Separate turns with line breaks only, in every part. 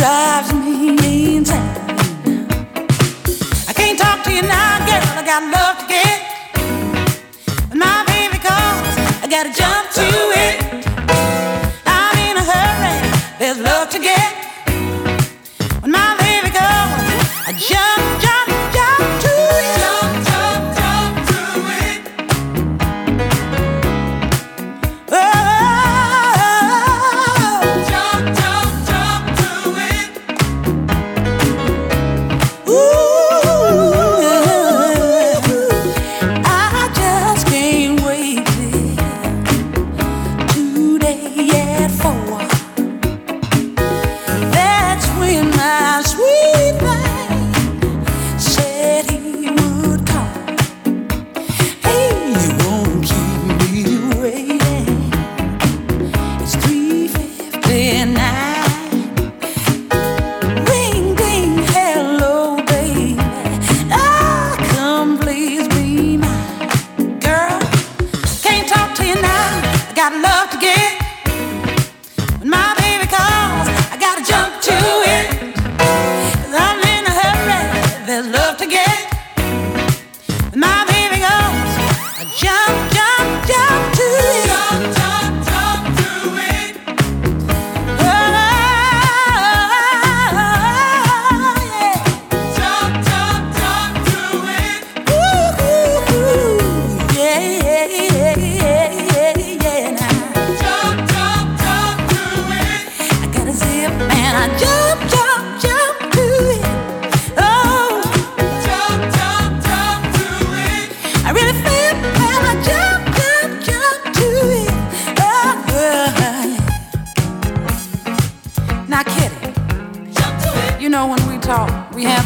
drives me insane. I can't talk to you now, girl. I got love to give.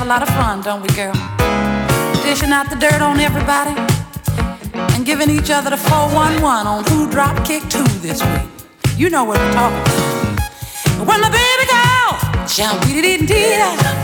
a lot of fun, don't we, girl? Dishing out the dirt on everybody and giving each other the 411 on who drop kicked who this week. You know what we're talking about. When the baby
girl, jump, we did
it,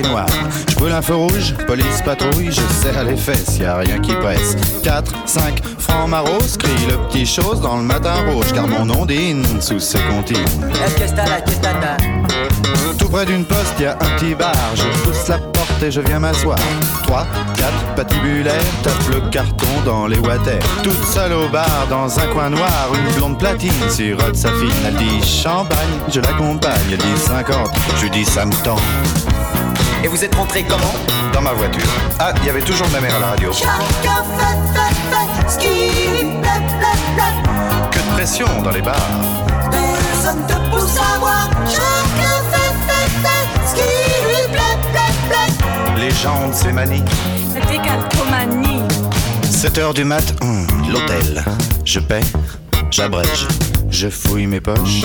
noir. Je brûle un feu rouge, police patrouille, je serre les fesses, y a rien qui presse. 4, 5, francs maros, crie le petit chose dans le matin rouge, car mon ondine sous ses comptines. Tout près d'une poste, y a un petit bar. Je pousse la porte et je viens m'asseoir. 3, 4, patibulaire, tape le carton dans les water. Toute seule au bar, dans un coin noir, une blonde platine sirote sa fille. Elle dit champagne, je l'accompagne. Elle dit 50, je dis ça me tend.
Et vous êtes rentré comment
Dans ma voiture. Ah, il y avait toujours ma mère à la radio.
Chacun fait, fait, fait ce qui lui plaît, plaît, plaît.
Que de pression dans les bars.
Personne te pousse à voir. Chacun fait, fait, fait ce qui lui plaît, plaît, plaît.
Les gens de ces manies.
La décalcomanie.
7 heures du mat, hum, l'hôtel. Je paie, j'abrège, je fouille mes poches.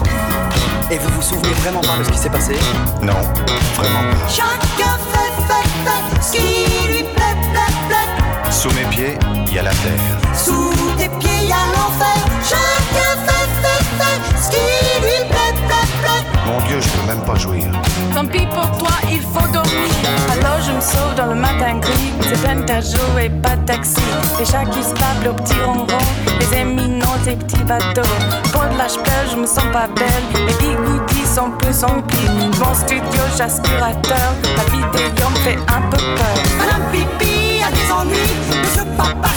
Et vous vous souvenez vraiment pas de ce qui s'est passé
Non, vraiment pas.
Chacun fait, fait, fait ce qui lui plaît, plaît, plaît.
Sous mes pieds, il y a la terre.
Sous tes pieds, y a l'enfer. Chacun fait,
pas jouir.
Tant pis pour toi, il faut dormir. Alors je me sauve dans le matin gris. C'est peine à jouer, pas de taxi. Les chats qui se tapent le petit ronron. Les éminents, ces petits bateaux. Pour de pleure, je me sens pas belle. Les bigoudis sont plus emplis. Mon studio, j'aspirateur. La vidéo me fait un peu peur.
Madame Pipi a des ennuis, papa.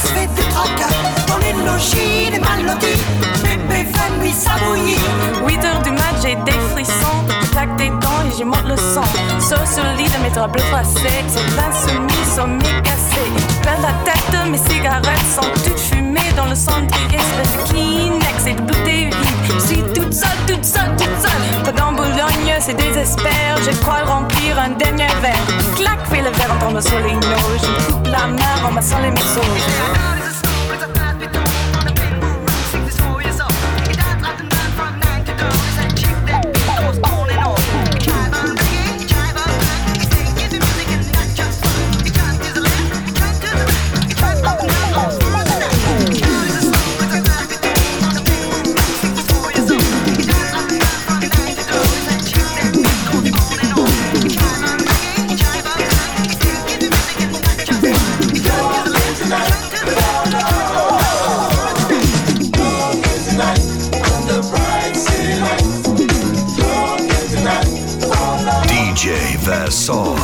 Dans les logis, les bébé fait nuit ça bouillit.
8 heures du mat, j'ai des frissons. Je claque des dents et j'y monte le son. Sauf sur le lit de mes draps bleus froissés. C'est l'insoumis, sommeil cassé. Je perds la tête, mes cigarettes sont toutes fumées dans le cendrier. Espèce de Kleenex et de bouteilles vides. Je suis toute seule, toute seule, toute seule. Dans Boulogne, c'est désespère. Je crois remplir un dernier verre. Clac, fais le verre en tombant sur les. Je coupe la main en massant les morceaux.
Yeah. Vassar.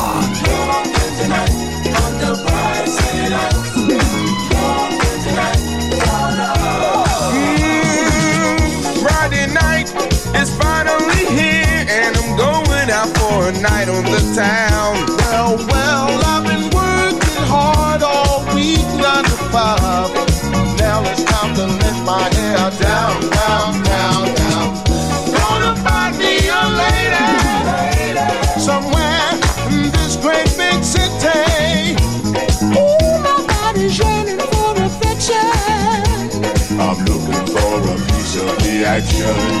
Hmm, Friday night is finally here, and I'm going out for a night on the town.
I'd show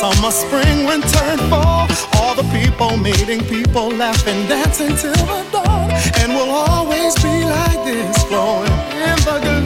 Summer, spring, winter, and fall. All the people meeting, people laughing, dancing till the dawn. And we'll always be like this, flowing in the glow.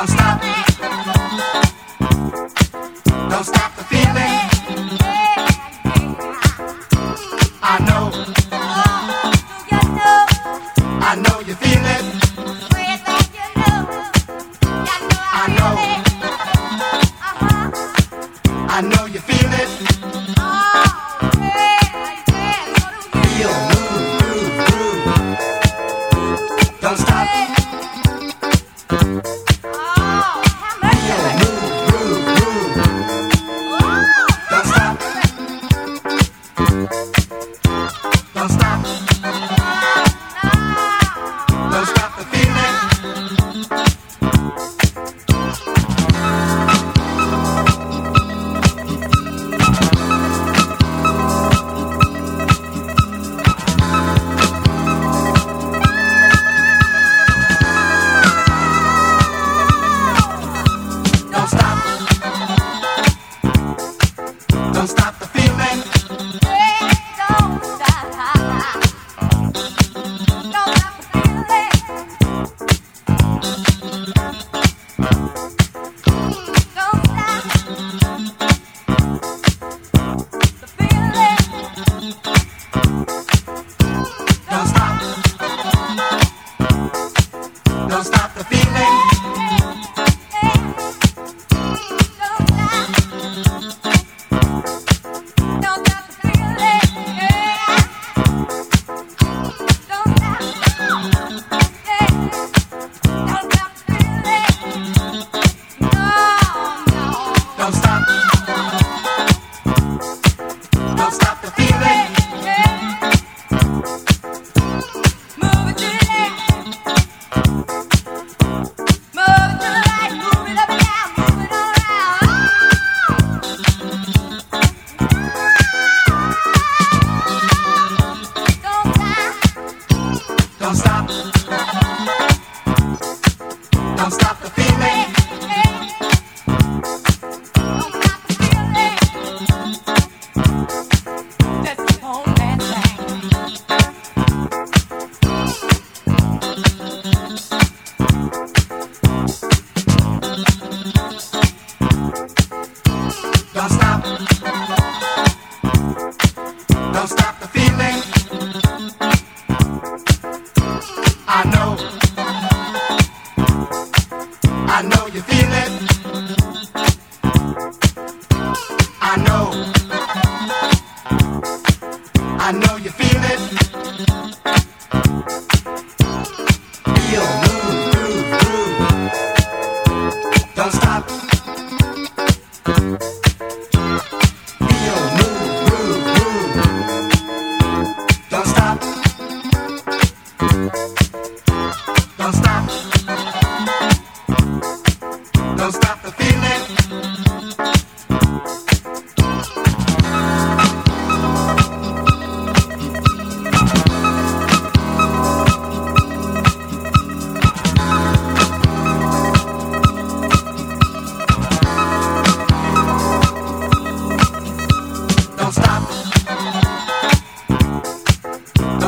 I'm stop.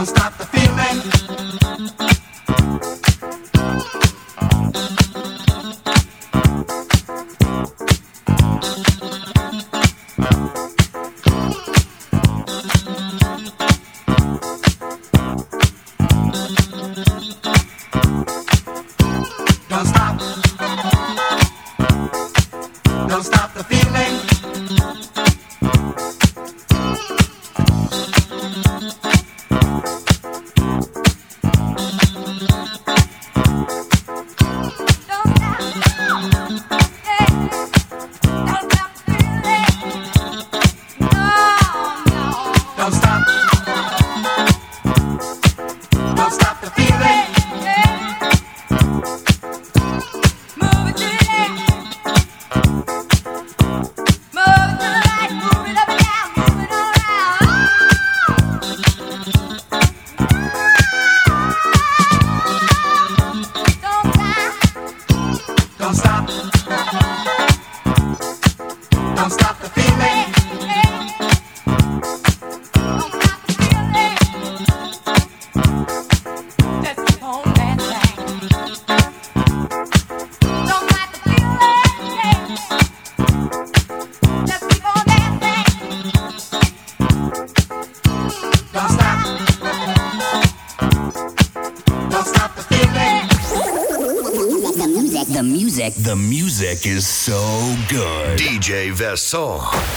Stop the
is so good.
DJ Vesson.